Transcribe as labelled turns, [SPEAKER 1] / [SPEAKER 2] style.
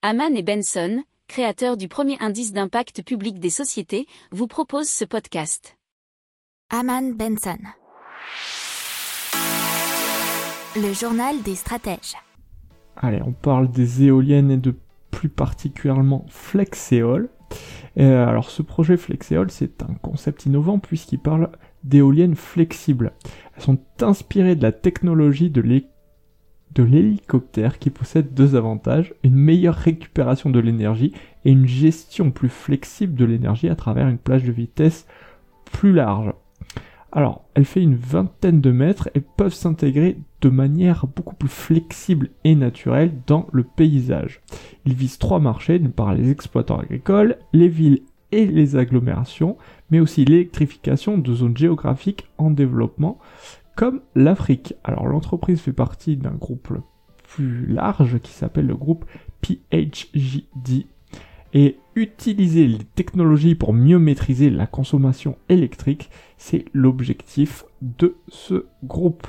[SPEAKER 1] Haman et Benson, créateurs du premier indice d'impact public des sociétés, vous proposent ce podcast.
[SPEAKER 2] Haman Benson. Le journal des stratèges.
[SPEAKER 3] Allez, on parle des éoliennes et de plus particulièrement Flexéol. Euh, alors ce projet Flexéol, c'est un concept innovant puisqu'il parle d'éoliennes flexibles. Elles sont inspirées de la technologie de l'hélicoptère qui possède deux avantages, une meilleure récupération de l'énergie et une gestion plus flexible de l'énergie à travers une plage de vitesse plus large. Alors, elle fait une vingtaine de mètres et peuvent s'intégrer de manière beaucoup plus flexible et naturelle dans le paysage. Ils visent trois marchés, d'une part les exploitants agricoles, les villes et les agglomérations, mais aussi l'électrification de zones géographiques en développement, comme l'Afrique. Alors l'entreprise fait partie d'un groupe plus large qui s'appelle le groupe PHJD et utiliser les technologies pour mieux maîtriser la consommation électrique, c'est l'objectif de ce groupe.